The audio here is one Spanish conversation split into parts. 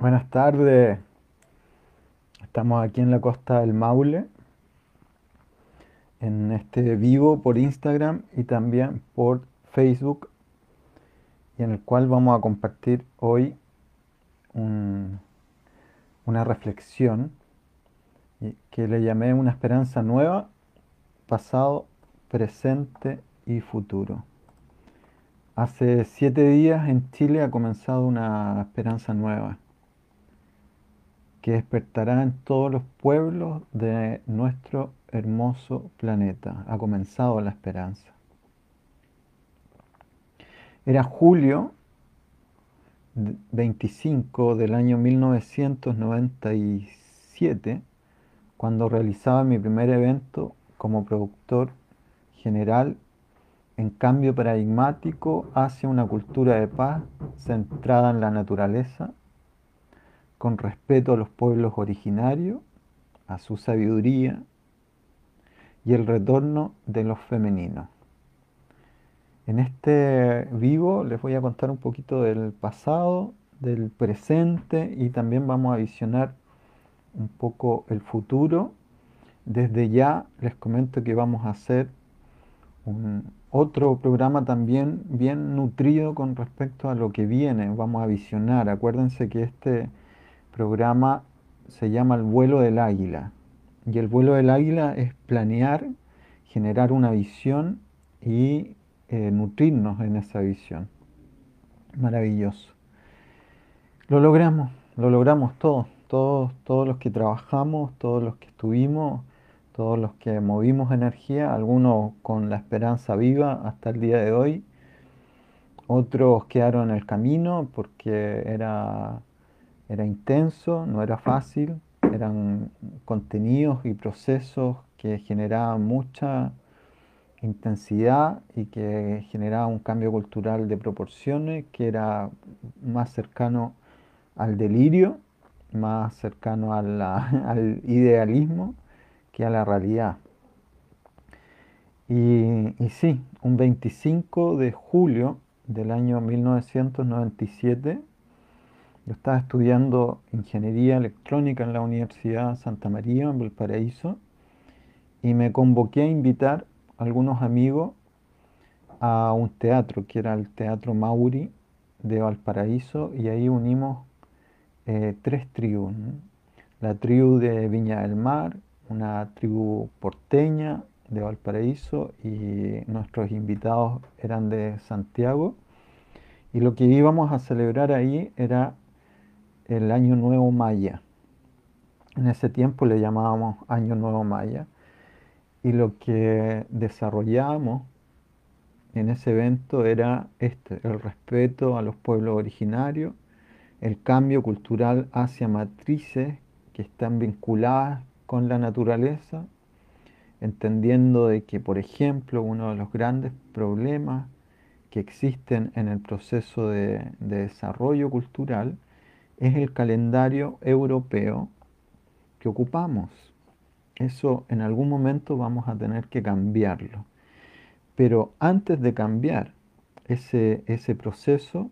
Buenas tardes. Estamos aquí en la costa del Maule, en este vivo por Instagram y también por Facebook, y en el cual vamos a compartir hoy un- una reflexión que le llamé una esperanza nueva, pasado, presente y futuro. Hace siete días en Chile ha comenzado una esperanza nueva que despertará en todos los pueblos de nuestro hermoso planeta. Ha comenzado la esperanza. Era julio d- 25 del año 1997 cuando realizaba mi primer evento como productor general en cambio paradigmático hacia una cultura de paz centrada en la naturaleza con respeto a los pueblos originarios, a su sabiduría y el retorno de los femeninos. En este vivo les voy a contar un poquito del pasado, del presente y también vamos a visionar un poco el futuro. Desde ya les comento que vamos a hacer otro programa también bien nutrido con respecto a lo que viene. Vamos a visionar. Acuérdense que este programa se llama el vuelo del águila. Y el vuelo del águila es planear, generar una visión y eh, nutrirnos en esa visión. Maravilloso. Lo logramos, lo logramos todos, todos, todos los que trabajamos, todos los que estuvimos, todos los que movimos energía, algunos con la esperanza viva hasta el día de hoy, otros quedaron en el camino porque era era intenso, no era fácil, eran contenidos y procesos que generaban mucha intensidad y que generaban un cambio cultural de proporciones que era más cercano al delirio, más cercano al idealismo que a la realidad. Y sí, un 25 de julio del año 1997, yo estaba estudiando ingeniería electrónica en la Universidad Santa María en Valparaíso y me convoqué a invitar a algunos amigos a un teatro que era el Teatro Mauri de Valparaíso y ahí unimos eh, tres tribus. La tribu de Viña del Mar, una tribu porteña de Valparaíso y nuestros invitados eran de Santiago. Y lo que íbamos a celebrar ahí era el Año Nuevo Maya. En ese tiempo le llamábamos Año Nuevo Maya. Y lo que desarrollábamos en ese evento era este, el respeto a los pueblos originarios, el cambio cultural hacia matrices que están vinculadas con la naturaleza, entendiendo de que, por ejemplo, uno de los grandes problemas que existen en el proceso de, de desarrollo cultural es el calendario europeo que ocupamos. Eso en algún momento vamos a tener que cambiarlo. Pero antes de cambiar ese, ese proceso,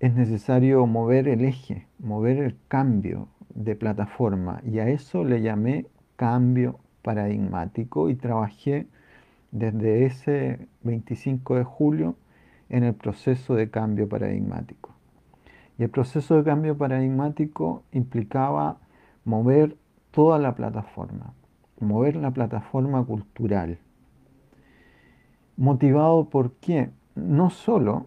es necesario mover el eje, mover el cambio de plataforma. Y a eso le llamé cambio paradigmático y trabajé desde ese 25 de julio en el proceso de cambio paradigmático. Y el proceso de cambio paradigmático implicaba mover toda la plataforma, mover la plataforma cultural. ¿Motivado por qué? No solo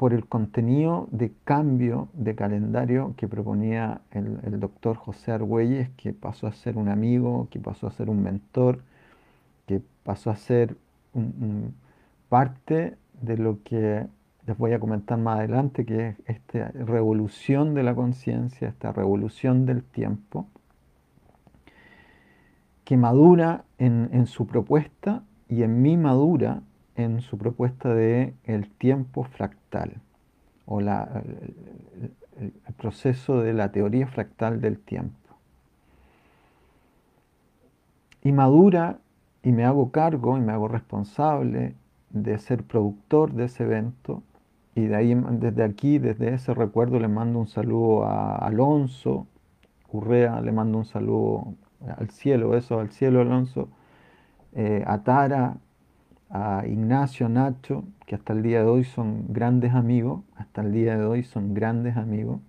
por el contenido de cambio de calendario que proponía el, doctor José Argüelles, que pasó a ser un amigo, que pasó a ser un mentor, que pasó a ser parte de lo que les voy a comentar más adelante, que es esta revolución de la conciencia, esta revolución del tiempo, que madura en, su propuesta y en mí madura en su propuesta de el tiempo fractal, o la, el proceso de la teoría fractal del tiempo. Y madura y me hago cargo y me hago responsable de ser productor de ese evento y de ahí, desde aquí, desde ese recuerdo, le mando un saludo a Alonso Urrea, le mando un saludo al cielo, eso, al cielo Alonso, eh, a Tara, a Ignacio, Nacho, que hasta el día de hoy son grandes amigos, hasta el día de hoy son grandes amigos,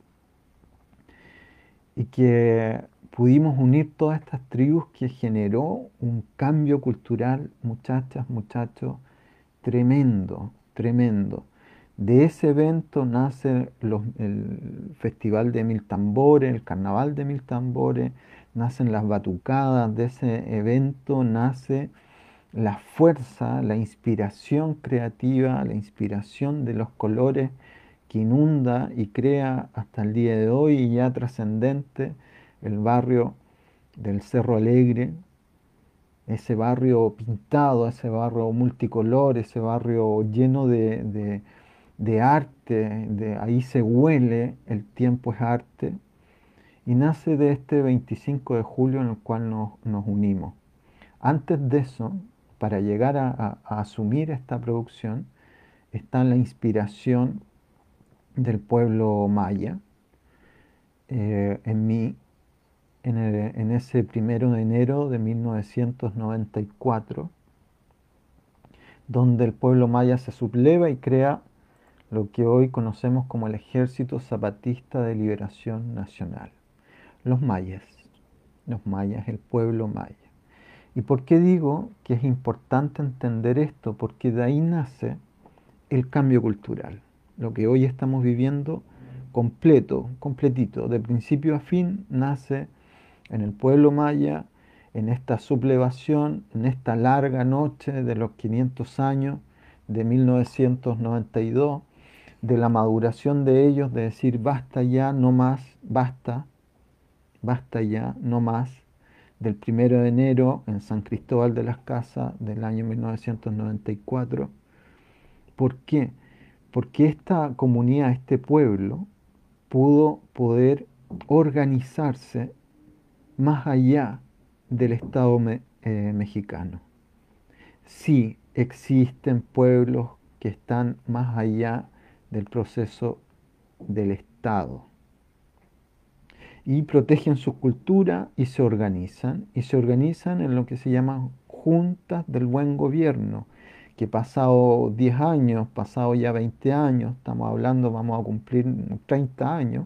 y que pudimos unir todas estas tribus que generó un cambio cultural, muchachas, muchachos, tremendo, tremendo. De ese evento nace el Festival de Mil Tambores, el Carnaval de Mil Tambores, nacen las batucadas, de ese evento nace la fuerza, la inspiración creativa, la inspiración de los colores que inunda y crea hasta el día de hoy ya trascendente el barrio del Cerro Alegre, ese barrio pintado, ese barrio multicolor, ese barrio lleno de, arte, de, ahí se huele, el tiempo es arte, y nace de este 25 de julio en el cual nos, unimos. Antes de eso, para llegar a, asumir esta producción, está la inspiración del pueblo maya eh, en mí en, ese primero de enero de 1994, donde el pueblo maya se subleva y crea lo que hoy conocemos como el Ejército Zapatista de Liberación Nacional. Los mayas, los mayas, el pueblo maya. ¿Y por qué digo que es importante entender esto? Porque de ahí nace el cambio cultural. Lo que hoy estamos viviendo completo, completito, de principio a fin, nace en el pueblo maya, en esta sublevación, en esta larga noche de los 500 años de 1992, de la maduración de ellos, de decir basta ya, no más, basta, basta ya, no más, del primero de enero en San Cristóbal de las Casas del año 1994. ¿Por qué? Porque esta comunidad, este pueblo, pudo poder organizarse más allá del Estado eh, mexicano. Sí existen pueblos que están más allá del proceso del Estado. Y protegen su cultura y se organizan, y se organizan en lo que se llama juntas del buen gobierno, que pasado 10 años, pasado ya 20 años, estamos hablando, vamos a cumplir 30 años,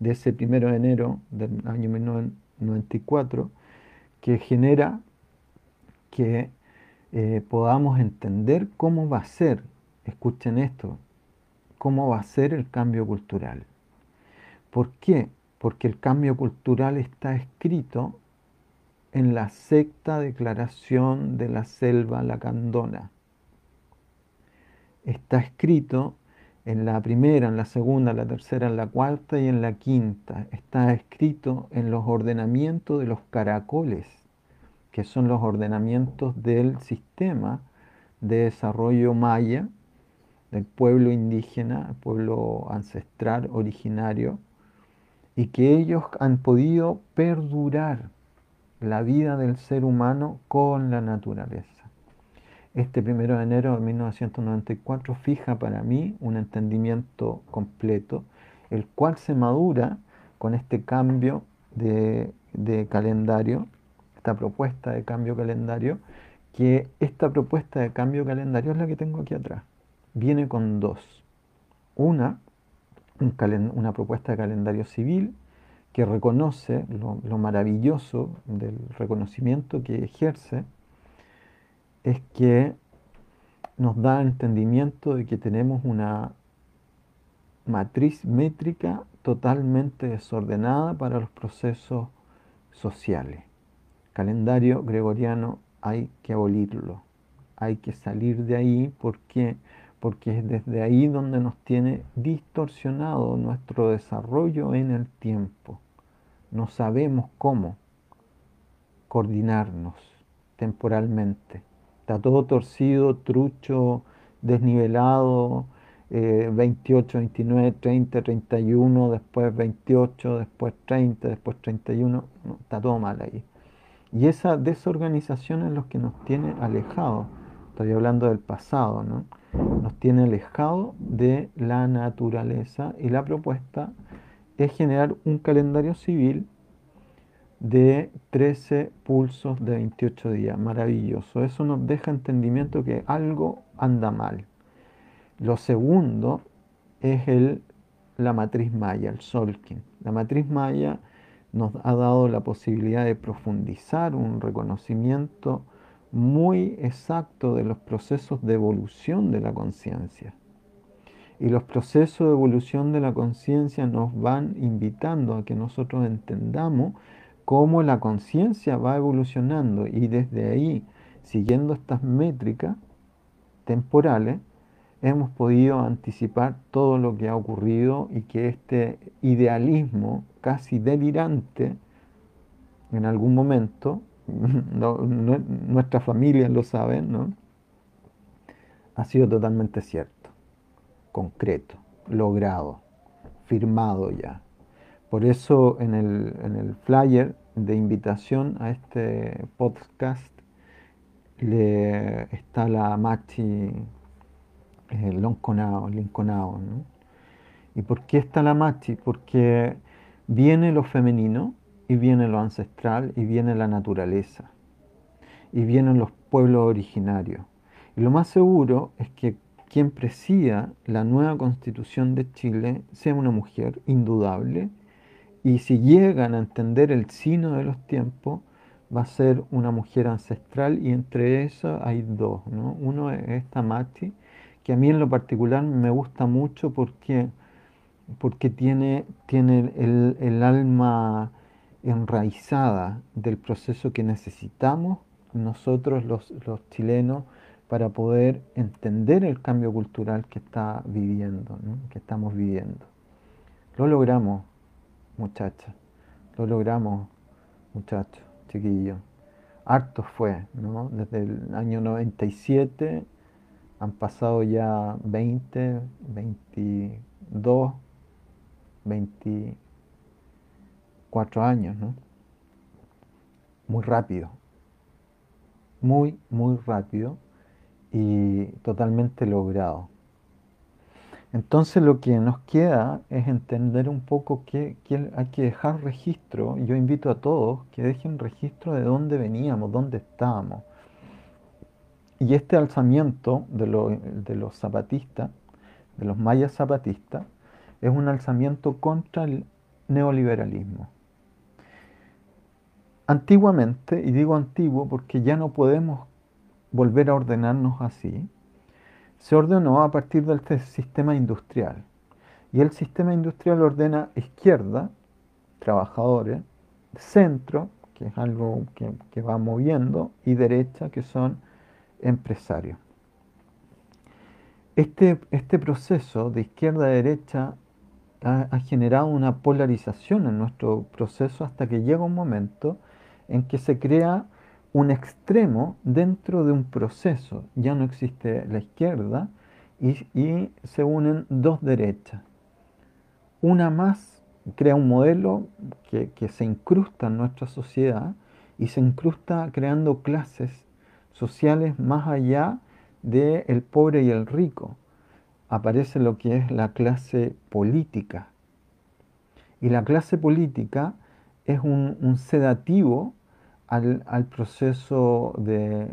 de ese primero de enero del año 1994, que genera que eh, podamos entender cómo va a ser, escuchen esto, cómo va a ser el cambio cultural. ¿Por qué? Porque el cambio cultural está escrito en la secta declaración de la selva lacandona. Está escrito en la primera, en la segunda, en la tercera, en la cuarta y en la quinta. Está escrito en los ordenamientos de los caracoles, que son los ordenamientos del sistema de desarrollo maya, del pueblo indígena, el pueblo ancestral, originario, y que ellos han podido perdurar la vida del ser humano con la naturaleza este primero de enero de 1994 fija para mí un entendimiento completo, el cual se madura con este cambio de, calendario, esta propuesta de cambio calendario, que esta propuesta de cambio calendario es la que tengo aquí atrás. Viene con dos. Una, una propuesta de calendario civil que reconoce lo maravilloso del reconocimiento que ejerce es que nos da entendimiento de que tenemos una matriz métrica totalmente desordenada para los procesos sociales. Calendario gregoriano hay que abolirlo, hay que salir de ahí porque porque es desde ahí donde nos tiene distorsionado nuestro desarrollo en el tiempo. No sabemos cómo coordinarnos temporalmente. Está todo torcido, trucho, desnivelado, 28, 29, 30, 31, después 28, después 30, después 31, está todo mal ahí. Y esa desorganización es lo que nos tiene alejados. Estoy hablando del pasado, ¿no? Nos tiene alejado de la naturaleza y la propuesta es generar un calendario civil de 13 pulsos de 28 días. Maravilloso. Eso nos deja entendimiento que algo anda mal. Lo segundo es el, la matriz maya, el Solkin. La matriz maya nos ha dado la posibilidad de profundizar un reconocimiento muy exacto de los procesos de evolución de la conciencia. Y los procesos de evolución de la conciencia nos van invitando a que nosotros entendamos cómo la conciencia va evolucionando y desde ahí, siguiendo estas métricas temporales, hemos podido anticipar todo lo que ha ocurrido y que este idealismo casi delirante en algún momento, nuestras familias lo saben, ¿no? ha sido totalmente cierto, concreto, logrado, firmado ya. Por eso en el, en el flyer de invitación a este podcast le está la Machi el Lonconao, Linconao. ¿no? ¿Y por qué está la Machi? Porque viene lo femenino y viene lo ancestral y viene la naturaleza y vienen los pueblos originarios. Y lo más seguro es que quien presida la nueva constitución de Chile sea una mujer indudable y si llegan a entender el sino de los tiempos, va a ser una mujer ancestral y entre esas hay dos. ¿no? Uno es esta Machi, que a mí en lo particular me gusta mucho porque, porque tiene, tiene el, alma enraizada del proceso que necesitamos nosotros los, chilenos para poder entender el cambio cultural que está viviendo, que estamos viviendo. Lo logramos, muchachas, lo logramos, muchachos, chiquillos. Harto fue, ¿no? Desde el año 97 han pasado ya 20, 22, 24 años, ¿no? Muy rápido, muy, muy rápido y totalmente logrado. Entonces lo que nos queda es entender un poco que, hay que dejar registro. Yo invito a todos que dejen registro de dónde veníamos, dónde estábamos y este alzamiento de, los zapatistas, de los mayas zapatistas, es un alzamiento contra el neoliberalismo. Antiguamente, y digo antiguo porque ya no podemos volver a ordenarnos así, se ordenó a partir del sistema industrial. Y el sistema industrial ordena izquierda, trabajadores, centro, que es algo que, que va moviendo, y derecha, que son empresario. Este, este proceso de izquierda a derecha ha, generado una polarización en nuestro proceso hasta que llega un momento en que se crea un extremo dentro de un proceso. Ya no existe la izquierda y, se unen dos derechas. Una más crea un modelo que, que, se incrusta en nuestra sociedad y se incrusta creando clases sociales más allá del el pobre y el rico. Aparece lo que es la clase política. Y la clase política es un, sedativo al, proceso de,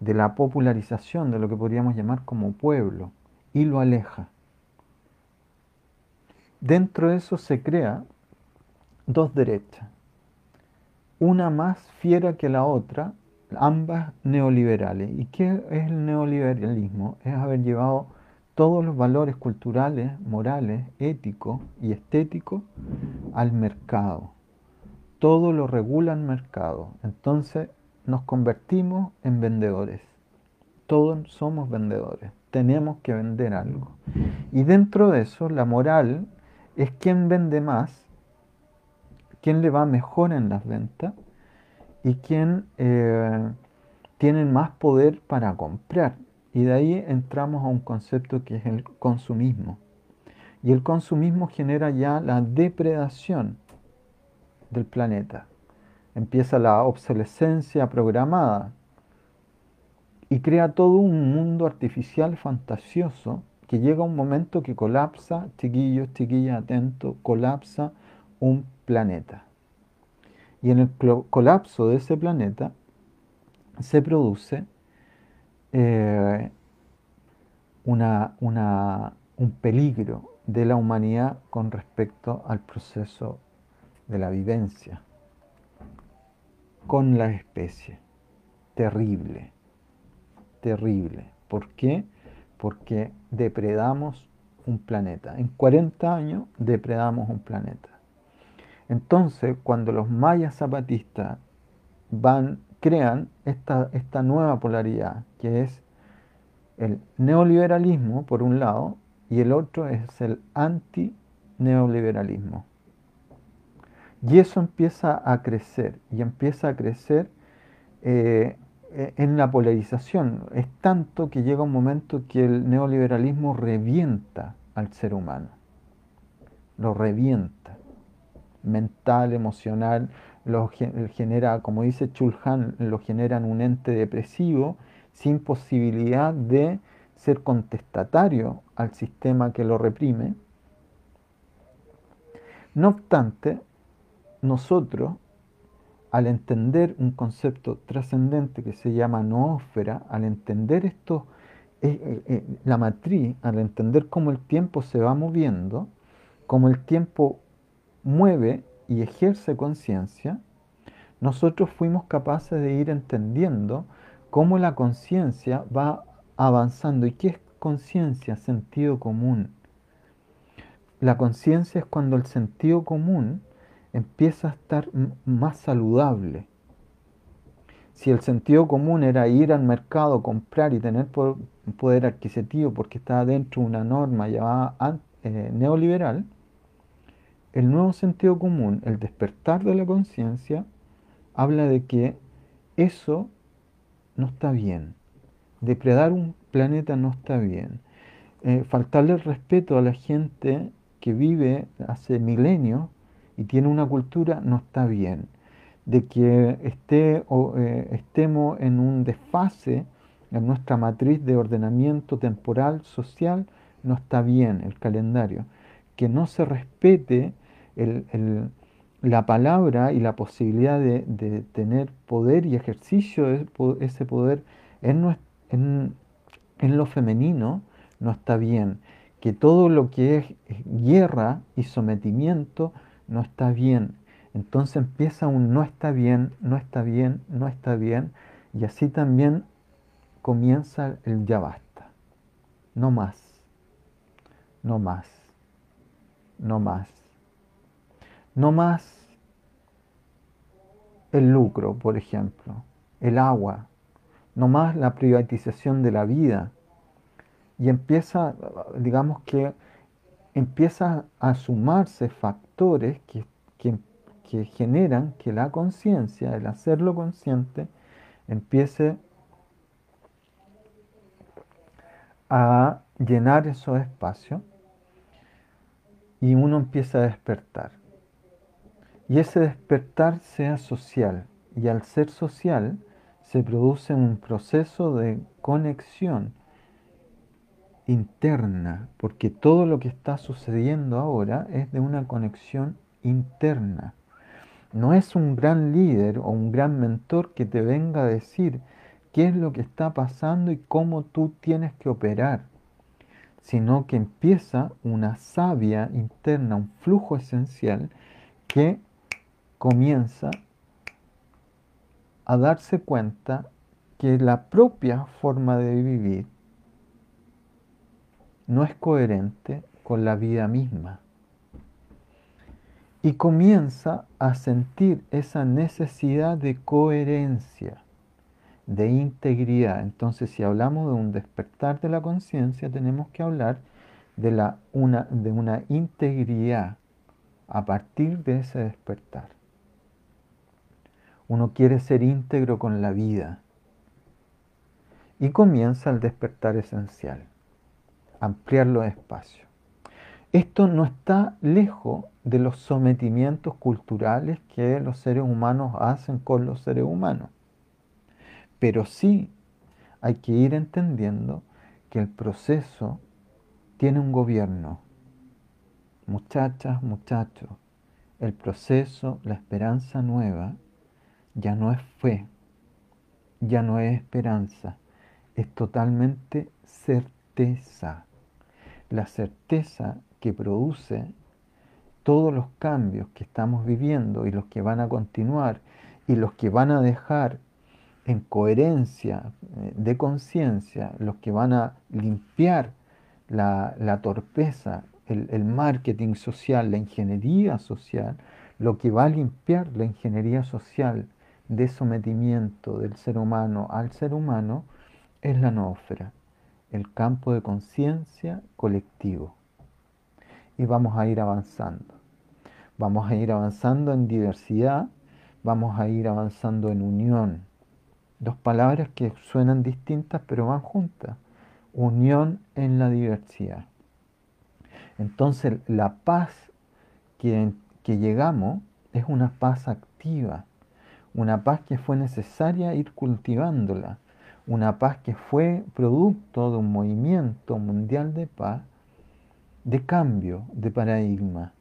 de la popularización de lo que podríamos llamar como pueblo y lo aleja. Dentro de eso se crea dos derechas, una más fiera que la otra, ambas neoliberales. ¿Y qué es el neoliberalismo? Es haber llevado todos los valores culturales, morales, éticos y estéticos al mercado. Todo lo regula el mercado. Entonces nos convertimos en vendedores. Todos somos vendedores. Tenemos que vender algo. Y dentro de eso, la moral es quién vende más, quién le va mejor en las ventas y quien eh, tienen más poder para comprar. Y de ahí entramos a un concepto que es el consumismo. Y el consumismo genera ya la depredación del planeta. Empieza la obsolescencia programada. y crea todo un mundo artificial fantasioso que llega un momento que colapsa, chiquillos, chiquillas, atentos, colapsa un planeta. Y en el colapso de ese planeta se produce eh, un peligro de la humanidad con respecto al proceso de la vivencia con la especie. Terrible, terrible. ¿Por qué? Porque depredamos un planeta. En 40 años depredamos un planeta. Entonces, cuando los mayas zapatistas van, crean esta, esta nueva polaridad, que es el neoliberalismo, por un lado, y el otro es el anti-neoliberalismo. Y eso empieza a crecer, y empieza a crecer eh, en la polarización. Es tanto que llega un momento que el neoliberalismo revienta al ser humano. Lo revienta. Mental, emocional, lo genera, como dice Chulhan, lo generan un ente depresivo sin posibilidad de ser contestatario al sistema que lo reprime. No obstante, nosotros, al entender un concepto trascendente que se llama noósfera, al entender esto, eh, eh, eh, la matriz, al entender cómo el tiempo se va moviendo, cómo el tiempo mueve y ejerce conciencia, nosotros fuimos capaces de ir entendiendo cómo la conciencia va avanzando. ¿Y qué es conciencia? Sentido común. La conciencia es cuando el sentido común empieza a estar más saludable. Si el sentido común era ir al mercado, comprar y tener poder adquisitivo porque estaba dentro de una norma llamada eh, neoliberal, el nuevo sentido común, el despertar de la conciencia, habla de que eso no está bien. Depredar un planeta no está bien. Eh, faltarle respeto a la gente que vive hace milenios y tiene una cultura no está bien. De que esté, o, eh, estemos en un desfase en nuestra matriz de ordenamiento temporal, social, no está bien el calendario. Que no se respete la palabra y la posibilidad de, tener poder y ejercicio de ese poder en, en lo femenino, no está bien. Que todo lo que es guerra y sometimiento no está bien. Entonces empieza un no está bien, no está bien, no está bien, y así también comienza el ya basta. No más, no más, no más. No más el lucro, por ejemplo, el agua, no más la privatización de la vida. Y empieza, digamos que empieza a sumarse factores que, generan que la conciencia, el hacerlo consciente, empiece a llenar esos espacios y uno empieza a despertar. Y ese despertar sea social. Y al ser social se produce un proceso de conexión interna, porque todo lo que está sucediendo ahora es de una conexión interna. No es un gran líder o un gran mentor que te venga a decir qué es lo que está pasando y cómo tú tienes que operar, sino que empieza una savia interna, un flujo esencial que comienza a darse cuenta que la propia forma de vivir no es coherente con la vida misma. Y comienza a sentir esa necesidad de coherencia, de integridad. Entonces, si hablamos de un despertar de la conciencia, tenemos que hablar de, la, una, de una integridad a partir de ese despertar. Uno quiere ser íntegro con la vida. Y comienza el despertar esencial ampliar los espacios. Esto no está lejos de los sometimientos culturales que los seres humanos hacen con los seres humanos, pero sí hay que ir entendiendo que el proceso tiene un gobierno. Muchachas, muchachos, el proceso, la esperanza nueva, ya no es fe, ya no es esperanza, es totalmente certeza. La certeza que produce todos los cambios que estamos viviendo y los que van a continuar y los que van a dejar en coherencia eh, de conciencia, los que van a limpiar la, torpeza, el, el, marketing social, la ingeniería social, lo que va a limpiar la ingeniería social de sometimiento del ser humano al ser humano es la noósfera, el campo de conciencia colectivo. Y vamos a ir avanzando. Vamos a ir avanzando en diversidad, vamos a ir avanzando en unión. Dos palabras que suenan distintas pero van juntas. Unión en la diversidad. Entonces la paz que, que llegamos es una paz activa, una paz que fue necesaria ir cultivándola, una paz que fue producto de un movimiento mundial de paz, de cambio de paradigma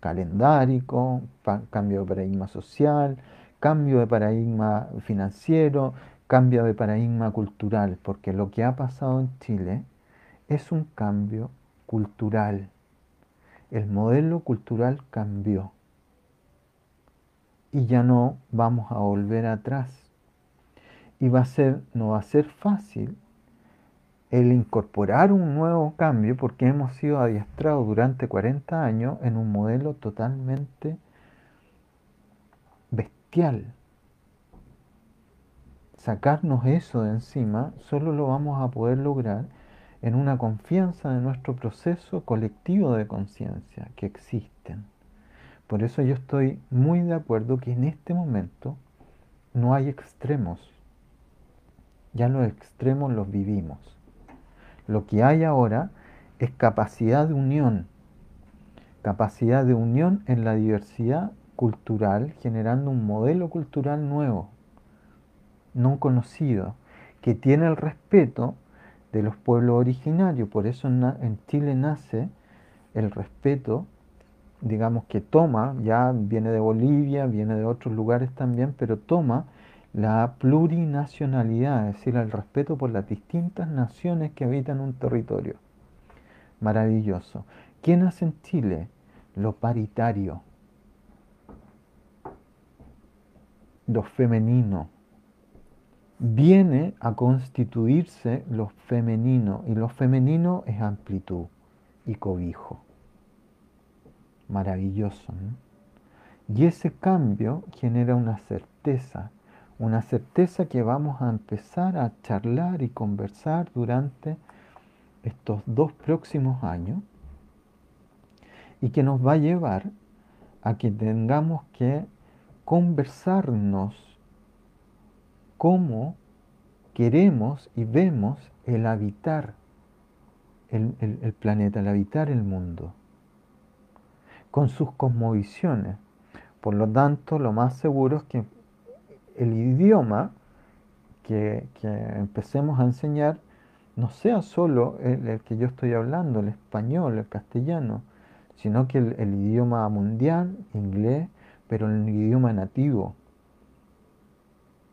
calendárico, cambio de paradigma social, cambio de paradigma financiero, cambio de paradigma cultural, porque lo que ha pasado en Chile es un cambio cultural. El modelo cultural cambió y ya no vamos a volver atrás. Y va a ser, no va a ser fácil el incorporar un nuevo cambio porque hemos sido adiestrados durante 40 años en un modelo totalmente bestial. Sacarnos eso de encima solo lo vamos a poder lograr en una confianza de nuestro proceso colectivo de conciencia que existen. Por eso yo estoy muy de acuerdo que en este momento no hay extremos. Ya los extremos los vivimos. Lo que hay ahora es capacidad de unión, capacidad de unión en la diversidad cultural, generando un modelo cultural nuevo, no conocido, que tiene el respeto de los pueblos originarios. Por eso en Chile nace el respeto, digamos que toma, ya viene de Bolivia, viene de otros lugares también, pero toma la plurinacionalidad, es decir, el respeto por las distintas naciones que habitan un territorio. Maravilloso. ¿Quién hace en Chile? Lo paritario, lo femenino. Viene a constituirse lo femenino y lo femenino es amplitud y cobijo. Maravilloso. Y ese cambio genera una certeza una certeza que vamos a empezar a charlar y conversar durante estos dos próximos años y que nos va a llevar a que tengamos que conversarnos cómo queremos y vemos el habitar el, el, planeta, el habitar el mundo, con sus cosmovisiones. Por lo tanto, lo más seguro es que el idioma que, empecemos a enseñar no sea solo el, que yo estoy hablando, el español, el castellano, sino que el, idioma mundial, inglés, pero el idioma nativo,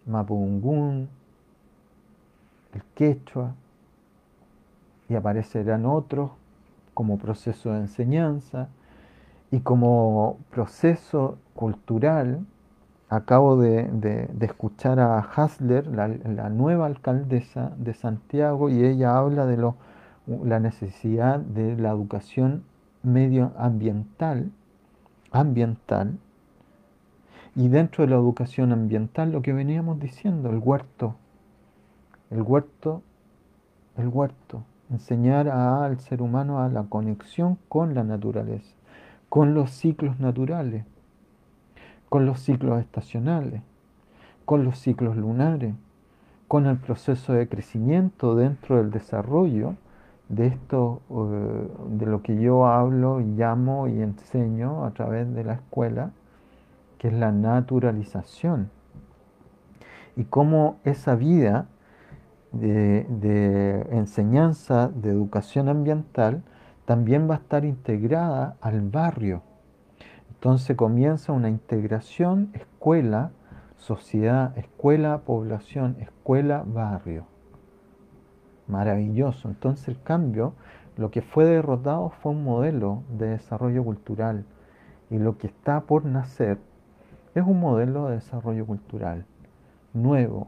mapudungún, el quechua, y aparecerán otros como proceso de enseñanza y como proceso cultural acabo de, escuchar a Hasler, la, nueva alcaldesa de Santiago, y ella habla de lo, la necesidad de la educación medioambiental, ambiental, y dentro de la educación ambiental lo que veníamos diciendo, el huerto, el huerto, el huerto, enseñar al ser humano a la conexión con la naturaleza, con los ciclos naturales con los ciclos estacionales, con los ciclos lunares, con el proceso de crecimiento dentro del desarrollo de esto, eh, de lo que yo hablo, llamo y enseño a través de la escuela, que es la naturalización. Y cómo esa vida de, enseñanza de educación ambiental también va a estar integrada al barrio. Entonces comienza una integración escuela, sociedad, escuela, población, escuela, barrio. Maravilloso. Entonces el cambio, lo que fue derrotado fue un modelo de desarrollo cultural y lo que está por nacer es un modelo de desarrollo cultural nuevo,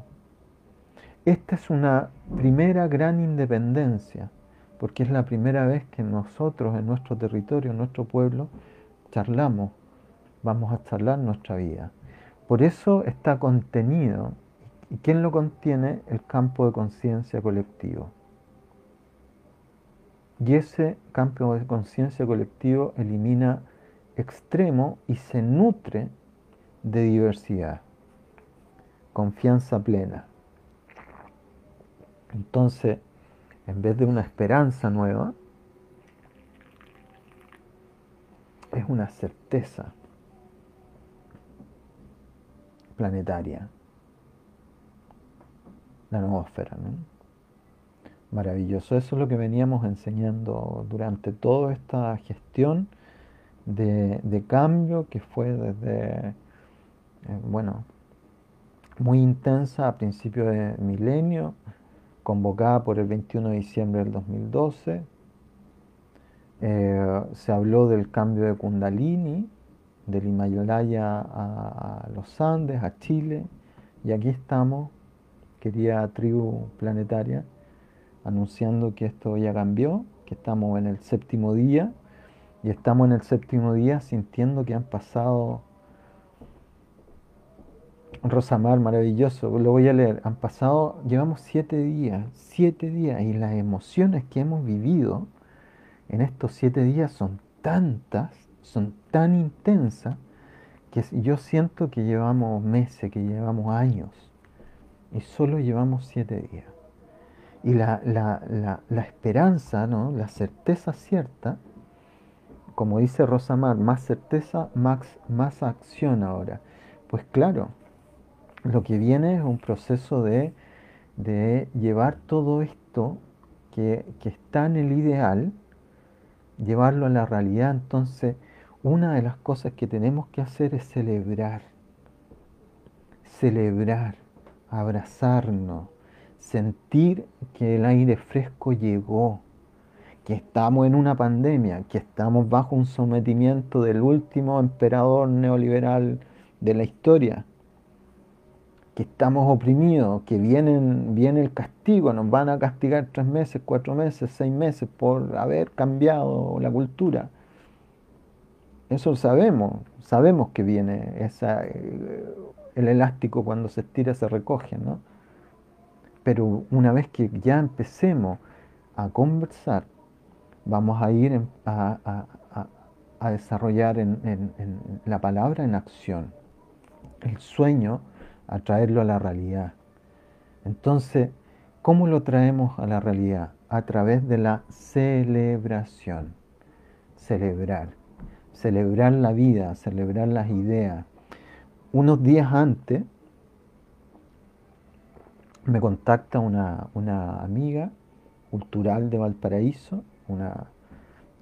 esta es una primera gran independencia, porque es la primera vez que nosotros en nuestro territorio, en nuestro pueblo, charlamos, vamos a charlar nuestra vida. Por eso está contenido, ¿y quién lo contiene? El campo de conciencia colectivo. Y ese campo de conciencia colectivo elimina extremo y se nutre de diversidad, confianza plena. Entonces, en vez de una esperanza nueva, es una certeza planetaria. La noósfera, ¿no? Maravilloso. Eso es lo que veníamos enseñando durante toda esta gestión de, de cambio que fue desde, eh, bueno, muy intensa a principios de milenio convocada por el 21 de diciembre del 2012. Eh, se habló del cambio de Kundalini, del Himalaya a, a, los Andes, a Chile, y aquí estamos, querida tribu planetaria, anunciando que esto ya cambió, que estamos en el séptimo día, y estamos en el séptimo día sintiendo que han pasado Rosamar, maravilloso, lo voy a leer. Han pasado, llevamos siete días, siete días, y las emociones que hemos vivido en estos siete días son tantas, son tan intensas, que yo siento que llevamos meses, que llevamos años, y solo llevamos siete días. Y la, la esperanza, ¿no? la certeza cierta, como dice Rosamar, más certeza, más, más acción ahora. Pues claro, lo que viene es un proceso de, llevar todo esto que, está en el ideal, llevarlo a la realidad. Entonces, una de las cosas que tenemos que hacer es celebrar, celebrar, abrazarnos, sentir que el aire fresco llegó, que estamos en una pandemia, que estamos bajo un sometimiento del último emperador neoliberal de la historia, que estamos oprimidos, que vienen, viene el castigo, nos van a castigar tres meses, cuatro meses, seis meses por haber cambiado la cultura. Eso sabemos, sabemos que viene esa, el elástico cuando se estira se recoge, ¿no? Pero una vez que ya empecemos a conversar, vamos a ir a, desarrollar en la palabra en acción. El sueño a traerlo a la realidad. Entonces, ¿cómo lo traemos a la realidad? A través de la celebración. Celebrar. Celebrar la vida, celebrar las ideas. Unos días antes me contacta una, una amiga cultural de Valparaíso, una,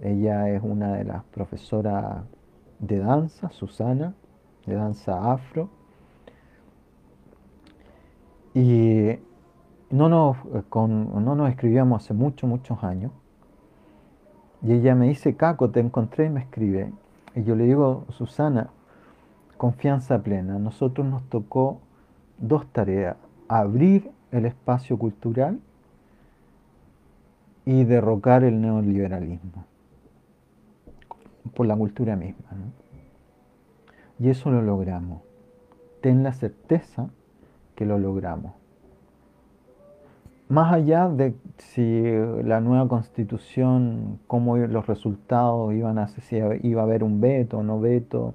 ella es una de las profesoras de danza, Susana, de danza afro, y no nos, eh, no nos escribíamos hace muchos, muchos años. Y ella me dice, Caco, te encontré y me escribe. Y yo le digo, Susana, confianza plena. Nosotros nos tocó dos tareas. Abrir el espacio cultural y derrocar el neoliberalismo por la cultura misma. Y eso lo logramos. Ten la certeza que lo logramos. Más allá de si la nueva constitución, cómo los resultados iban a ser, si iba a haber un veto o no veto,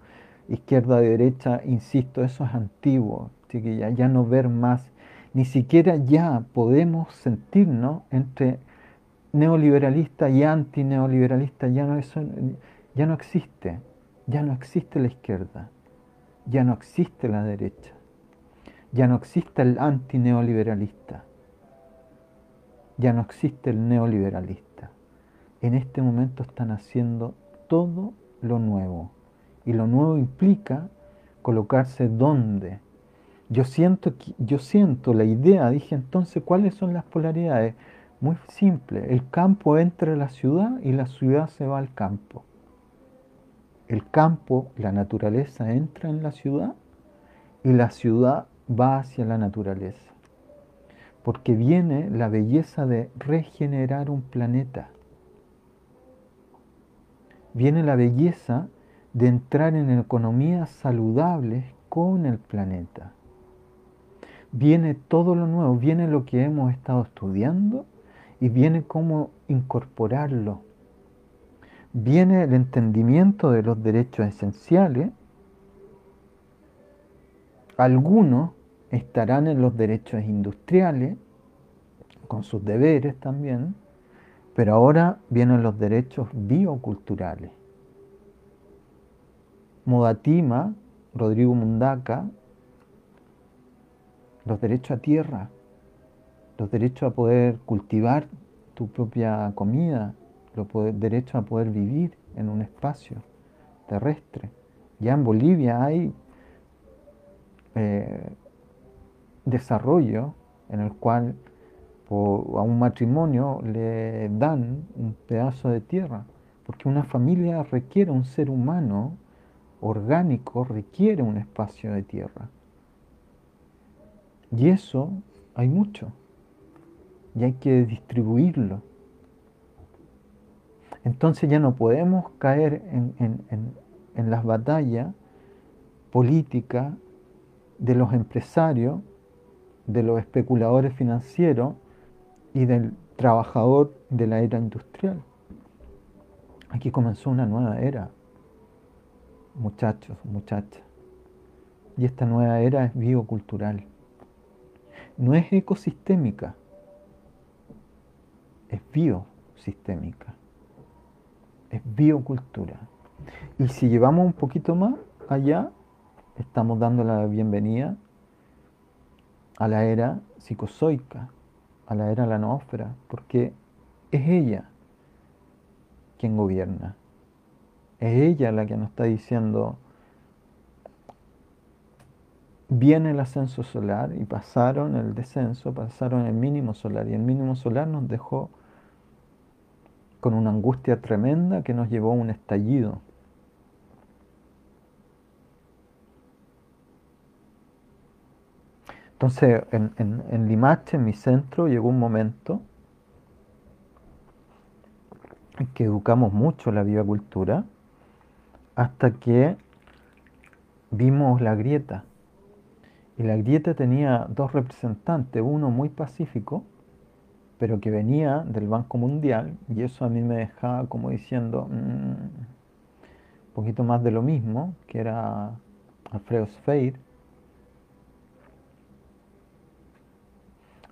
izquierda, derecha, insisto, eso es antiguo, ya no ver más, ni siquiera ya podemos sentirnos entre neoliberalista y antineoliberalista, ya no, eso, ya no existe, ya no existe la izquierda, ya no existe la derecha ya no existe el antineoliberalista. ya no existe el neoliberalista. En este momento están haciendo todo lo nuevo. Y lo nuevo implica colocarse donde. Yo siento, yo siento la idea, dije entonces, ¿cuáles son las polaridades? Muy simple, el campo entra a la ciudad y la ciudad se va al campo. El campo, la naturaleza entra en la ciudad y la ciudad va hacia la naturaleza. Porque viene la belleza de regenerar un planeta. Viene la belleza de entrar en economías saludables con el planeta. Viene todo lo nuevo, viene lo que hemos estado estudiando y viene cómo incorporarlo. Viene el entendimiento de los derechos esenciales. Algunos estarán en los derechos industriales, con sus deberes también, pero ahora vienen los derechos bioculturales. Modatima, Rodrigo Mundaca, los derechos a tierra, los derechos a poder cultivar tu propia comida, los derechos a poder vivir en un espacio terrestre. Ya en Bolivia hay eh, desarrollo en el cual a un matrimonio le dan un pedazo de tierra, porque una familia requiere, un ser humano orgánico requiere un espacio de tierra. Y eso hay mucho y hay que distribuirlo. Entonces ya no podemos caer en, las batallas políticas de los empresarios, de los especuladores financieros y del trabajador de la era industrial. Aquí comenzó una nueva era, muchachos, muchachas. Y esta nueva era es biocultural. No es ecosistémica, es biosistémica, es biocultura. Y si llevamos un poquito más allá, estamos dando la bienvenida a la era psicozoica, a la era la noósfera, porque es ella quien gobierna. Es ella la que nos está diciendo, viene el ascenso solar y pasaron el descenso, pasaron el mínimo solar y el mínimo solar nos dejó con una angustia tremenda que nos llevó a un estallido. Entonces, en, en Limache, en mi centro, llegó un momento en que educamos mucho la cultura hasta que vimos la grieta y la grieta tenía dos representantes, uno muy pacífico, pero que venía del Banco Mundial, y eso a mí me dejaba como diciendo mm, un poquito más de lo mismo, que era Alfredo Sfeir.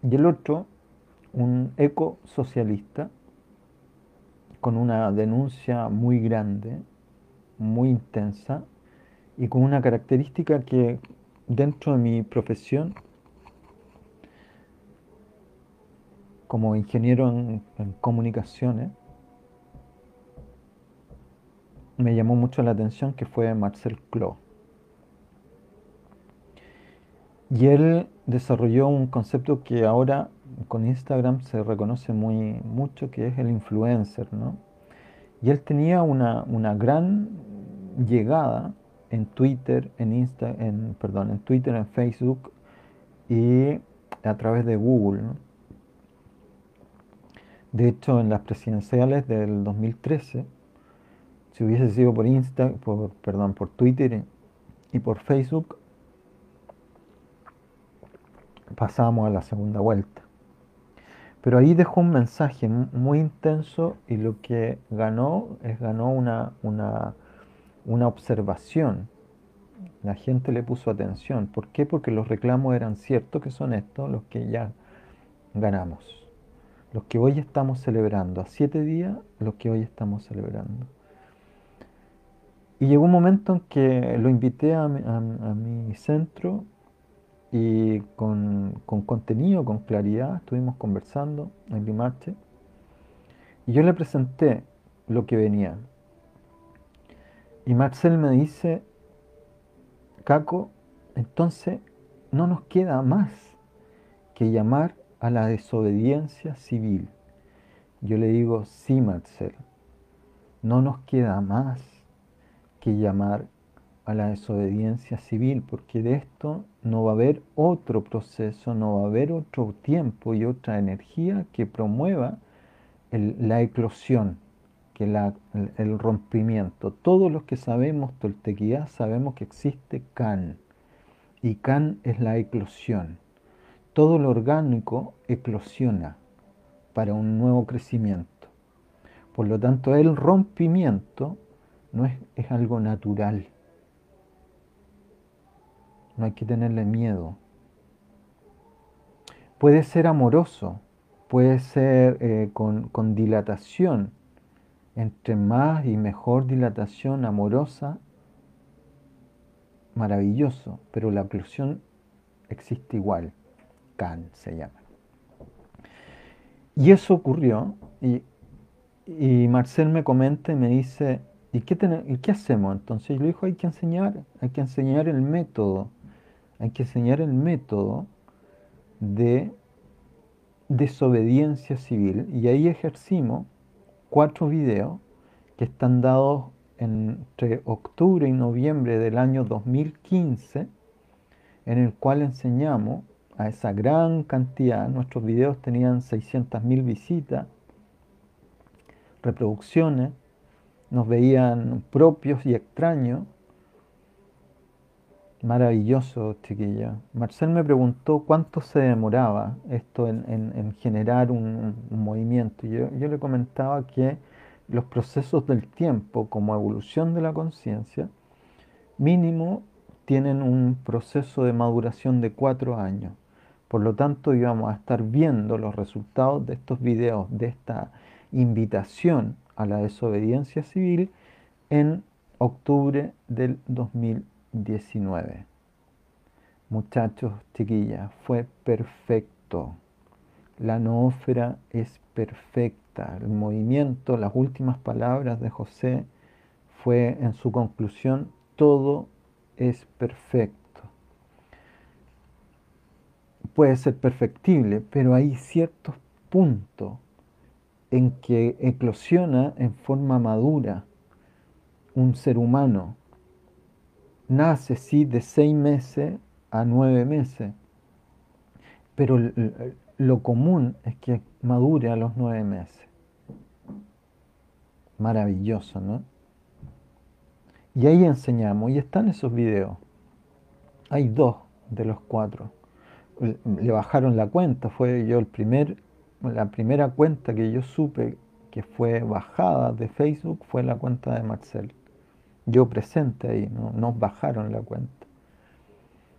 Y el otro, un ecosocialista, con una denuncia muy grande, muy intensa, y con una característica que dentro de mi profesión como ingeniero en, comunicaciones, me llamó mucho la atención que fue Marcel Clot. Y él desarrolló un concepto que ahora con Instagram se reconoce muy mucho, que es el influencer, ¿no? Y él tenía una, una gran llegada en Twitter, en Insta, en, perdón, en Twitter, en Facebook y a través de Google. De hecho, en las presidenciales del 2013, si hubiese sido por Insta, por, perdón, por Twitter y por Facebook, pasábamos a la segunda vuelta. Pero ahí dejó un mensaje muy intenso y lo que ganó es ganó una, una una observación. La gente le puso atención. ¿Por qué? Porque los reclamos eran ciertos, que son estos, los que ya ganamos. Los que hoy estamos celebrando. A siete días, los que hoy estamos celebrando. Y llegó un momento en que lo invité a mi, centro y con, con contenido, con claridad, estuvimos conversando en Limarche. Y yo le presenté lo que venía. Y Marcel me dice, Caco, entonces no nos queda más que llamar a la desobediencia civil. Yo le digo, sí, Marcel, no nos queda más que llamar a la desobediencia civil, porque de esto no va a haber otro proceso, no va a haber otro tiempo y otra energía que promueva la eclosión, que el, rompimiento. Todos los que sabemos Toltequidad sabemos que existe Can, y Can es la eclosión. Todo lo orgánico eclosiona para un nuevo crecimiento. Por lo tanto, el rompimiento no es algo natural. No hay que tenerle miedo. Puede ser amoroso, puede ser eh, con, dilatación. Entre más y mejor dilatación amorosa, maravilloso, pero la eclosión existe igual. Can se llama. Y eso ocurrió, y, y Marcel me comenta y me dice, ¿y qué, ¿y qué hacemos entonces? Yo le dijo, hay que enseñar, hay que enseñar el método, hay que enseñar el método de desobediencia civil. Y ahí ejercimos cuatro videos que están dados entre octubre y noviembre del año 2015, en el cual enseñamos a esa gran cantidad, nuestros videos tenían 600.000 visitas, reproducciones, nos veían propios y extraños, Maravilloso, chiquilla. Marcel me preguntó cuánto se demoraba esto en, generar un, movimiento. Yo, yo, le comentaba que los procesos del tiempo, como evolución de la conciencia, mínimo tienen un proceso de maduración de cuatro años. Por lo tanto, íbamos a estar viendo los resultados de estos videos, de esta invitación a la desobediencia civil en octubre del 2020. 19. Muchachos, chiquillas, fue perfecto. La noósfera es perfecta. El movimiento, las últimas palabras de José fue en su conclusión, todo es perfecto. Puede ser perfectible, pero hay ciertos puntos en que eclosiona en forma madura un ser humano nace, sí, de seis meses a nueve meses, pero lo común es que madure a los nueve meses. Maravilloso, ¿no? Y ahí enseñamos, y están esos videos. Hay dos de los cuatro. Le bajaron la cuenta, fue yo el primer, la primera cuenta que yo supe que fue bajada de Facebook fue la cuenta de Marcel yo presente ahí, ¿no? nos bajaron la cuenta.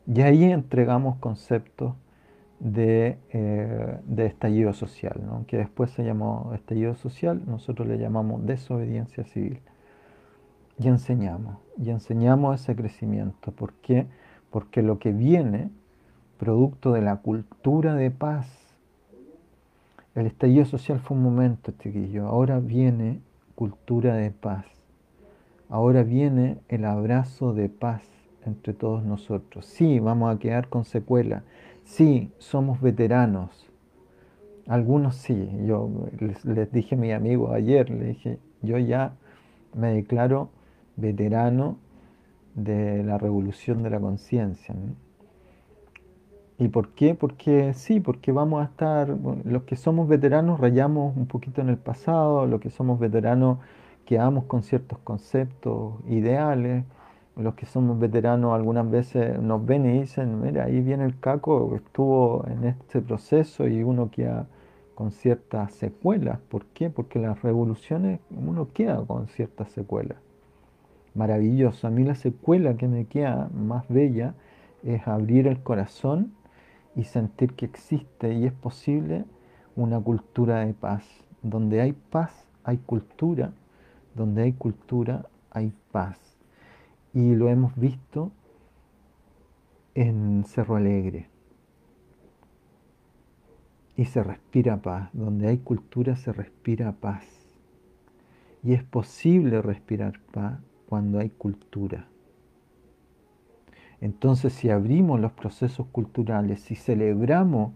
Y ahí entregamos conceptos de, eh, de estallido social, ¿no? que después se llamó estallido social, nosotros le llamamos desobediencia civil. Y enseñamos, y enseñamos ese crecimiento. ¿Por qué? Porque lo que viene, producto de la cultura de paz, el estallido social fue un momento, chiquillo, ahora viene cultura de paz. Ahora viene el abrazo de paz entre todos nosotros. Sí, vamos a quedar con secuela. Sí, somos veteranos. Algunos sí. Yo les, dije a mi amigo ayer, le dije, yo ya me declaro veterano de la revolución de la conciencia. ¿Y por qué? Porque sí, porque vamos a estar, los que somos veteranos rayamos un poquito en el pasado, los que somos veteranos quedamos con ciertos conceptos ideales. Los que somos veteranos algunas veces nos ven y dicen, mira, ahí viene el caco, estuvo en este proceso y uno queda con ciertas secuelas. ¿Por qué? Porque las revoluciones uno queda con ciertas secuelas. Maravilloso. A mí la secuela que me queda más bella es abrir el corazón y sentir que existe y es posible una cultura de paz. Donde hay paz, hay cultura donde hay cultura, hay paz. Y lo hemos visto en Cerro Alegre y se respira paz. Donde hay cultura se respira paz. Y es posible respirar paz cuando hay cultura. Entonces, si abrimos los procesos culturales, si celebramos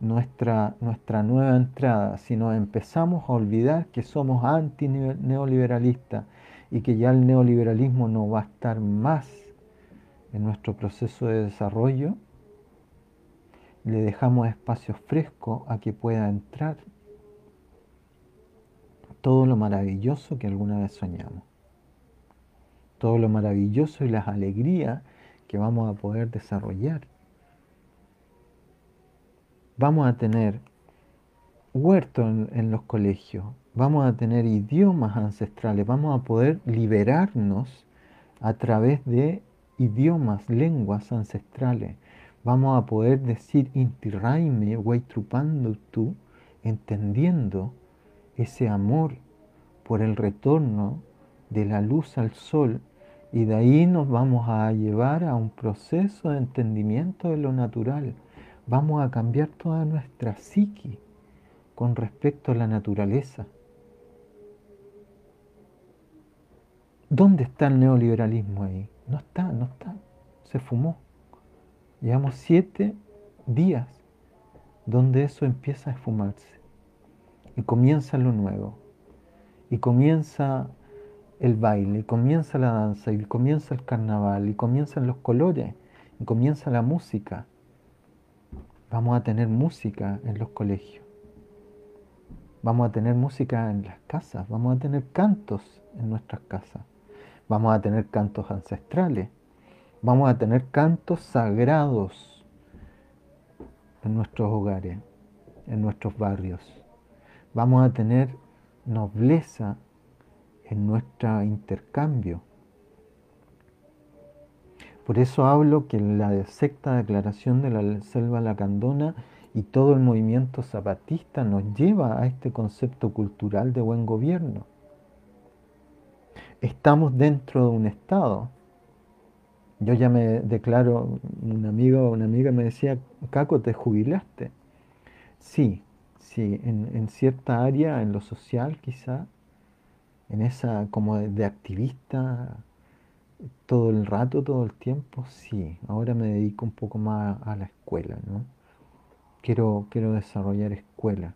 nuestra, nuestra nueva entrada, si nos empezamos a olvidar que somos anti-neoliberalistas y que ya el neoliberalismo no va a estar más en nuestro proceso de desarrollo, le dejamos espacio fresco a que pueda entrar todo lo maravilloso que alguna vez soñamos. Todo lo maravilloso y las alegrías que vamos a poder desarrollar. Vamos a tener huertos en, los colegios, vamos a tener idiomas ancestrales, vamos a poder liberarnos a través de idiomas, lenguas ancestrales. Vamos a poder decir Inti-Raime, Raime, tú, entendiendo ese amor por el retorno de la luz al sol y de ahí nos vamos a llevar a un proceso de entendimiento de lo natural. Vamos a cambiar toda nuestra psique con respecto a la naturaleza. ¿Dónde está el neoliberalismo ahí? No está, no está. Se fumó. Llevamos siete días donde eso empieza a esfumarse. Y comienza lo nuevo. Y comienza el baile, y comienza la danza, y comienza el carnaval, y comienzan los colores, y comienza la música. Vamos a tener música en los colegios. Vamos a tener música en las casas, vamos a tener cantos en nuestras casas. Vamos a tener cantos ancestrales. Vamos a tener cantos sagrados en nuestros hogares, en nuestros barrios. Vamos a tener nobleza en nuestro intercambio. Por eso hablo que la secta declaración de la selva lacandona y todo el movimiento zapatista nos lleva a este concepto cultural de buen gobierno. Estamos dentro de un Estado. Yo ya me declaro, un amigo una amiga me decía, Caco, ¿te jubilaste? Sí, sí, en cierta área, en lo social quizá, en esa como de, activista todo el rato, todo el tiempo, sí. Ahora me dedico un poco más a la escuela, ¿no? Quiero, quiero desarrollar escuela.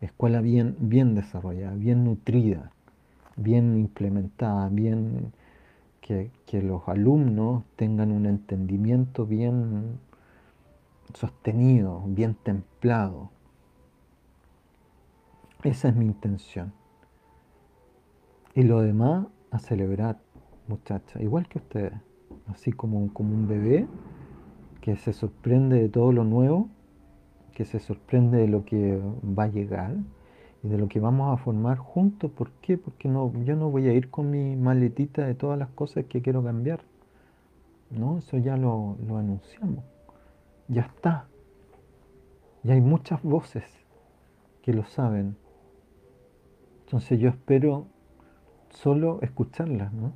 Escuela bien, bien desarrollada, bien nutrida, bien implementada, bien que, que los alumnos tengan un entendimiento bien sostenido, bien templado. Esa es mi intención. Y lo demás, a celebrar, muchachas, igual que ustedes. Así como, como un bebé que se sorprende de todo lo nuevo, que se sorprende de lo que va a llegar y de lo que vamos a formar juntos. ¿Por qué? Porque no, yo no voy a ir con mi maletita de todas las cosas que quiero cambiar. No, eso ya lo, lo anunciamos. Ya está. Y hay muchas voces que lo saben. Entonces yo espero solo escucharlas, ¿no?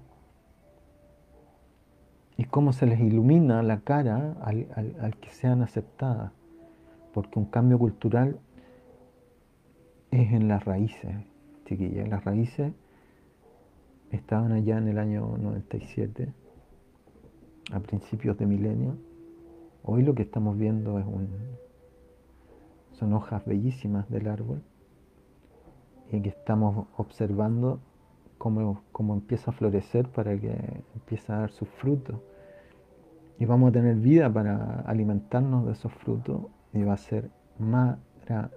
Y cómo se les ilumina la cara al, que sean aceptadas, porque un cambio cultural es en las raíces, chiquillas. Las raíces estaban allá en el año 97, a principios de milenio. Hoy lo que estamos viendo es un, son hojas bellísimas del árbol y que estamos observando cómo, empieza a florecer para que empiece a dar sus frutos. Y vamos a tener vida para alimentarnos de esos frutos y va a ser maravilloso.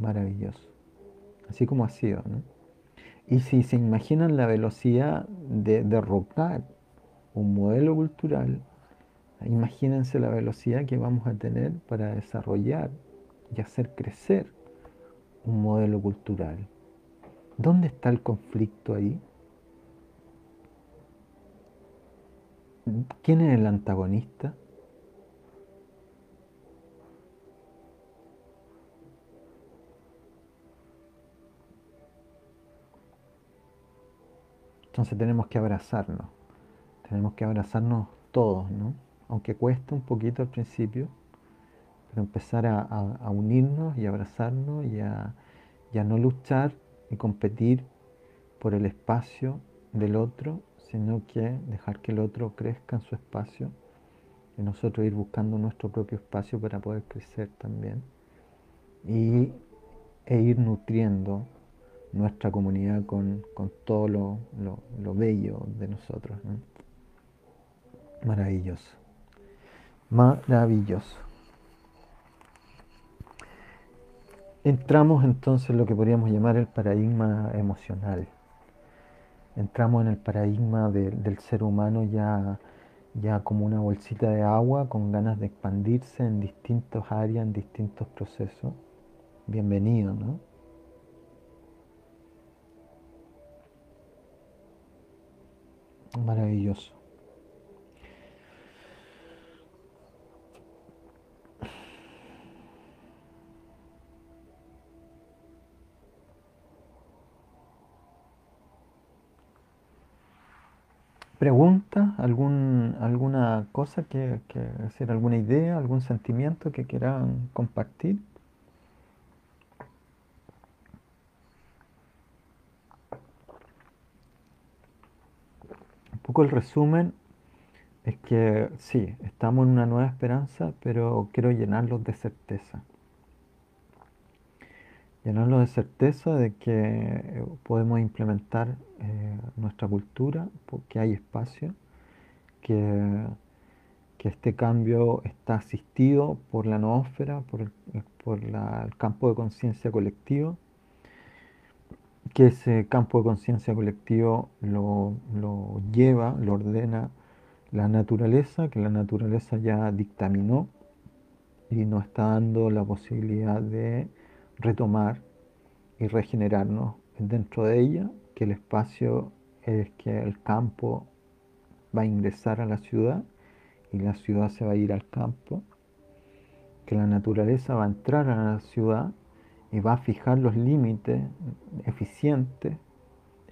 Maravilloso. Así como ha sido. ¿no? Y si se imaginan la velocidad de derrocar un modelo cultural, imagínense la velocidad que vamos a tener para desarrollar y hacer crecer un modelo cultural. ¿Dónde está el conflicto ahí? ¿Quién es el antagonista? Entonces tenemos que abrazarnos, tenemos que abrazarnos todos, ¿no? Aunque cueste un poquito al principio, pero empezar a, unirnos y abrazarnos y a, y a no luchar y competir por el espacio del otro, sino que dejar que el otro crezca en su espacio y nosotros ir buscando nuestro propio espacio para poder crecer también y, e ir nutriendo nuestra comunidad con, todo lo, bello de nosotros. Maravilloso. Maravilloso. Entramos entonces en lo que podríamos llamar el paradigma emocional. Entramos en el paradigma del ser humano ya, ya como una bolsita de agua con ganas de expandirse en distintas áreas, en distintos procesos. Bienvenido, ¿no? Maravilloso. ¿Pregunta? ¿Algún, ¿Alguna cosa que, que decir, alguna idea, algún sentimiento que quieran compartir? poco el resumen es que sí, estamos en una nueva esperanza, pero quiero llenarlos de certeza. Llenarlos de certeza de que eh, podemos implementar eh, nuestra cultura, porque hay espacio, que, que, este cambio está asistido por la noósfera, por el, por el campo de conciencia colectivo, que ese campo de conciencia colectivo lo, lleva, lo ordena la naturaleza, que la naturaleza ya dictaminó y nos está dando la posibilidad de retomar y regenerarnos dentro de ella, que el espacio es que el campo va a ingresar a la ciudad y la ciudad se va a ir al campo, que la naturaleza va a entrar a la ciudad y va a fijar los límites eficientes,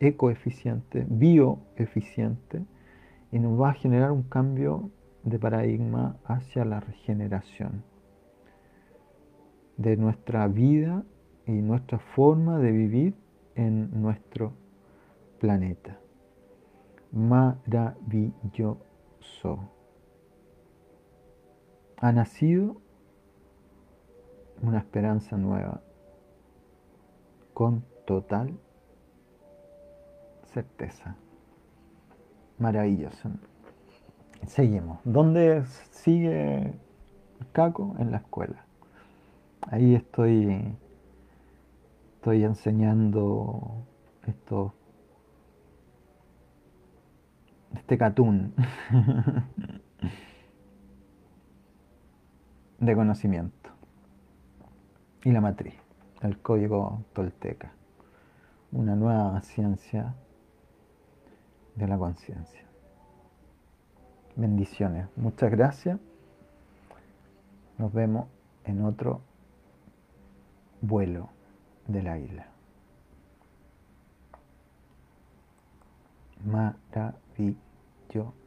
ecoeficientes, bioeficientes, y nos va a generar un cambio de paradigma hacia la regeneración de nuestra vida y nuestra forma de vivir en nuestro planeta. Maravilloso. Ha nacido una esperanza nueva con total certeza. Maravilloso. Seguimos. ¿Dónde sigue Caco? En la escuela. Ahí estoy, estoy enseñando esto, este catún de conocimiento y la matriz el código tolteca, una nueva ciencia de la conciencia. Bendiciones, muchas gracias. Nos vemos en otro vuelo de la isla. Maravilloso.